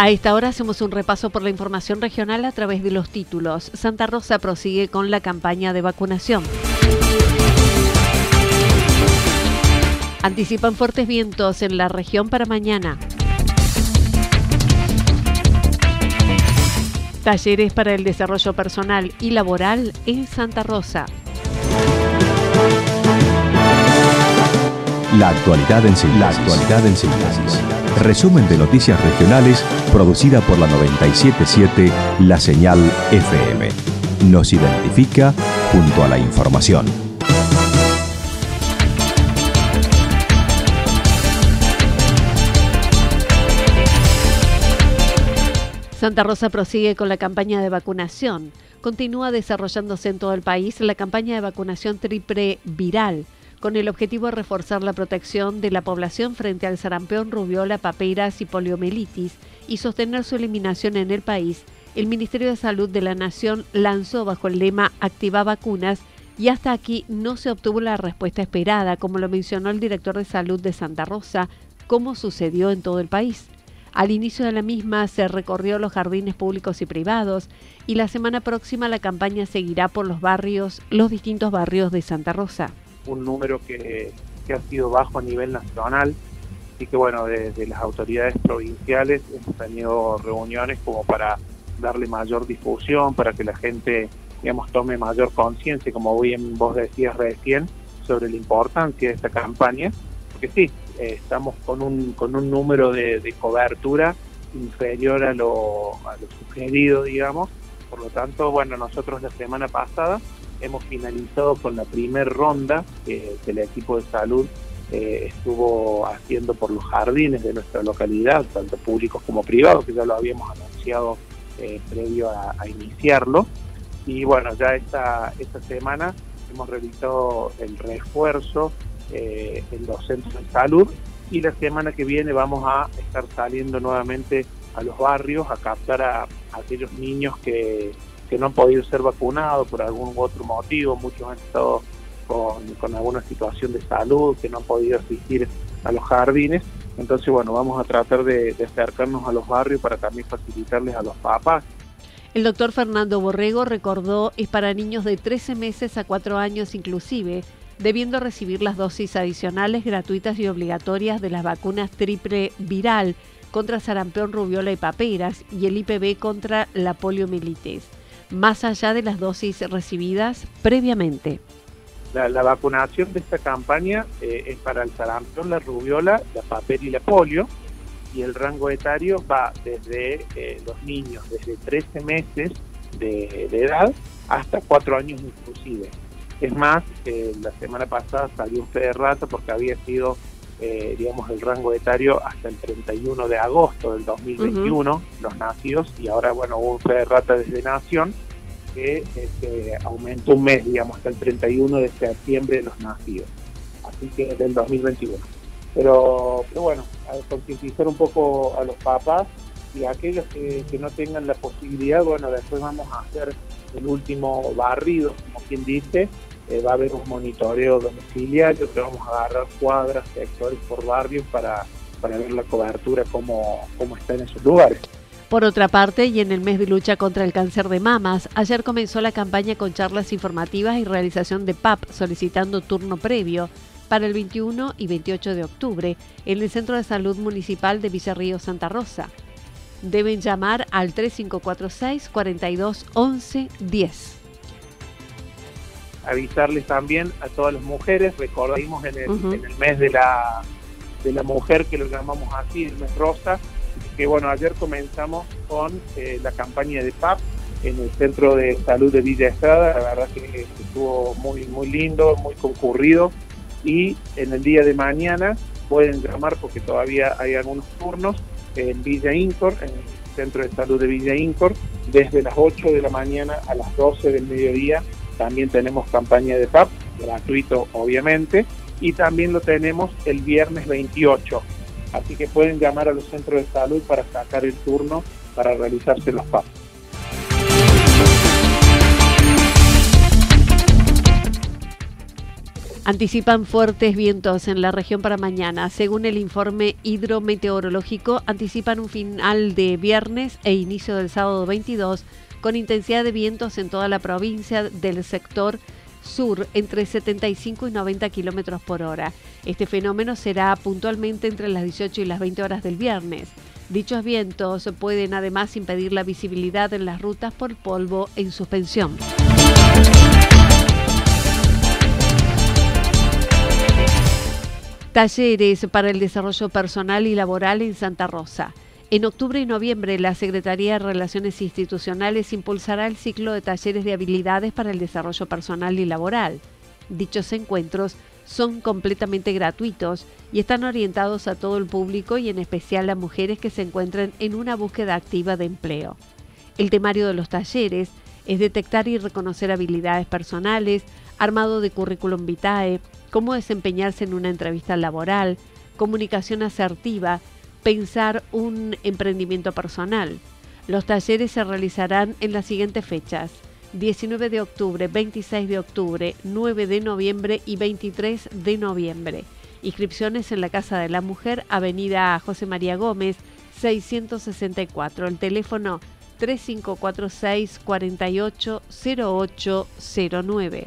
A esta hora hacemos un repaso por la información regional a través de los títulos. Santa Rosa prosigue con la campaña de vacunación. Anticipan fuertes vientos en la región para mañana. Talleres para el desarrollo personal y laboral en Santa Rosa. La actualidad en síntesis. La actualidad en síntesis. Resumen de noticias regionales producida por la 977 La Señal FM. Nos identifica junto a la información. Santa Rosa prosigue con la campaña de vacunación. Continúa desarrollándose en todo el país la campaña de vacunación triple viral con el objetivo de reforzar la protección de la población frente al sarampión, rubiola, paperas y poliomielitis y sostener su eliminación en el país, el Ministerio de Salud de la Nación lanzó bajo el lema Activa vacunas y hasta aquí no se obtuvo la respuesta esperada, como lo mencionó el director de salud de Santa Rosa, como sucedió en todo el país. Al inicio de la misma se recorrió los jardines públicos y privados y la semana próxima la campaña seguirá por los barrios, los distintos barrios de Santa Rosa un número que, ha sido bajo a nivel nacional. Así que bueno, desde las autoridades provinciales hemos tenido reuniones como para darle mayor difusión, para que la gente, digamos, tome mayor conciencia, como bien vos decías recién, sobre la importancia de esta campaña. Porque sí, eh, estamos con un, con un número de, cobertura inferior a lo, a lo sugerido, digamos. Por lo tanto, bueno, nosotros la semana pasada hemos finalizado con la primera ronda que, el equipo de salud eh, estuvo haciendo por los jardines de nuestra localidad, tanto públicos como privados, que ya lo habíamos anunciado eh, previo a, iniciarlo. Y bueno, ya esta, esta semana hemos realizado el refuerzo eh, en los centros de salud y la semana que viene vamos a estar saliendo nuevamente a los barrios a captar a aquellos niños que que no han podido ser vacunados por algún u otro motivo, muchos han estado con, alguna situación de salud, que no han podido asistir a los jardines. Entonces, bueno, vamos a tratar de, acercarnos a los barrios para también facilitarles a los papás. El doctor Fernando Borrego recordó es para niños de 13 meses a 4 años inclusive, debiendo recibir las dosis adicionales gratuitas y obligatorias de las vacunas triple viral contra sarampión, rubiola y paperas y el IPV contra la poliomielitis más allá de las dosis recibidas previamente. La, vacunación de esta campaña eh, es para el sarampión, la rubiola, la papel y la polio, y el rango etario va desde eh, los niños, desde 13 meses de, edad hasta 4 años inclusive. Es más, eh, la semana pasada salió un fe de rata porque había sido, digamos, el rango etario hasta el 31 de agosto del 2021, los nacidos, y ahora, bueno, hubo un fe de rata desde Nación que este, aumentó un mes, digamos, hasta el 31 de septiembre los nacidos, así que del 2021. Pero, pero bueno, concientizar un poco a los papás y a aquellos que, no tengan la posibilidad, bueno, después vamos a hacer el último barrido, como quien dice, eh, va a haber un monitoreo domiciliario, que vamos a agarrar cuadras, sectores por barrio para, para ver la cobertura, cómo, cómo está en esos lugares. Por otra parte, y en el mes de lucha contra el cáncer de mamas, ayer comenzó la campaña con charlas informativas y realización de PAP solicitando turno previo para el 21 y 28 de octubre en el Centro de Salud Municipal de Villarrío Santa Rosa. Deben llamar al 3546 42 11 10 avisarles también a todas las mujeres, recordamos en el, en el mes de la, de la mujer que lo llamamos así, el mes rosa, que bueno, ayer comenzamos con eh, la campaña de PAP en el Centro de Salud de Villa Estrada, la verdad que estuvo muy, muy lindo, muy concurrido. Y en el día de mañana pueden llamar porque todavía hay algunos turnos en Villa Incor, en el Centro de Salud de Villa Incor, desde las 8 de la mañana a las 12 del mediodía también tenemos campaña de PAP, gratuito obviamente, y también lo tenemos el viernes 28. Así que pueden llamar a los centros de salud para sacar el turno para realizarse los PAP. Anticipan fuertes vientos en la región para mañana. Según el informe hidrometeorológico, anticipan un final de viernes e inicio del sábado 22 con intensidad de vientos en toda la provincia del sector sur entre 75 y 90 kilómetros por hora. Este fenómeno será puntualmente entre las 18 y las 20 horas del viernes. Dichos vientos pueden además impedir la visibilidad en las rutas por polvo en suspensión. Talleres para el desarrollo personal y laboral en Santa Rosa. En octubre y noviembre, la Secretaría de Relaciones Institucionales impulsará el ciclo de talleres de habilidades para el desarrollo personal y laboral. Dichos encuentros son completamente gratuitos y están orientados a todo el público y en especial a mujeres que se encuentren en una búsqueda activa de empleo. El temario de los talleres es detectar y reconocer habilidades personales, armado de currículum vitae, cómo desempeñarse en una entrevista laboral, comunicación asertiva, pensar un emprendimiento personal. Los talleres se realizarán en las siguientes fechas. 19 de octubre, 26 de octubre, 9 de noviembre y 23 de noviembre. Inscripciones en la Casa de la Mujer, Avenida José María Gómez, 664. El teléfono 3546 480809.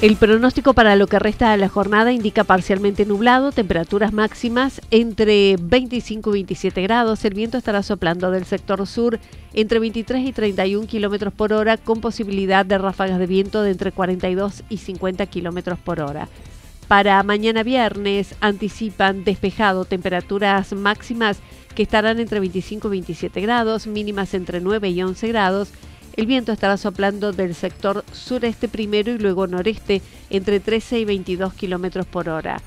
El pronóstico para lo que resta de la jornada indica parcialmente nublado, temperaturas máximas entre 25 y 27 grados. El viento estará soplando del sector sur entre 23 y 31 kilómetros por hora, con posibilidad de ráfagas de viento de entre 42 y 50 kilómetros por hora. Para mañana viernes anticipan despejado, temperaturas máximas que estarán entre 25 y 27 grados, mínimas entre 9 y 11 grados el viento estará soplando del sector sureste primero y luego noreste entre 13 y 22 kilómetros por hora.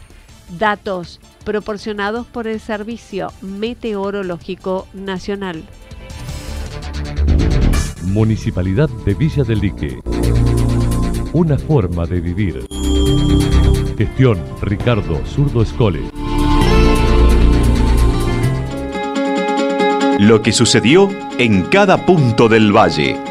Datos proporcionados por el Servicio Meteorológico Nacional. Municipalidad de Villa del Lique. Una forma de vivir. Gestión Ricardo Zurdo Escole. Lo que sucedió en cada punto del valle.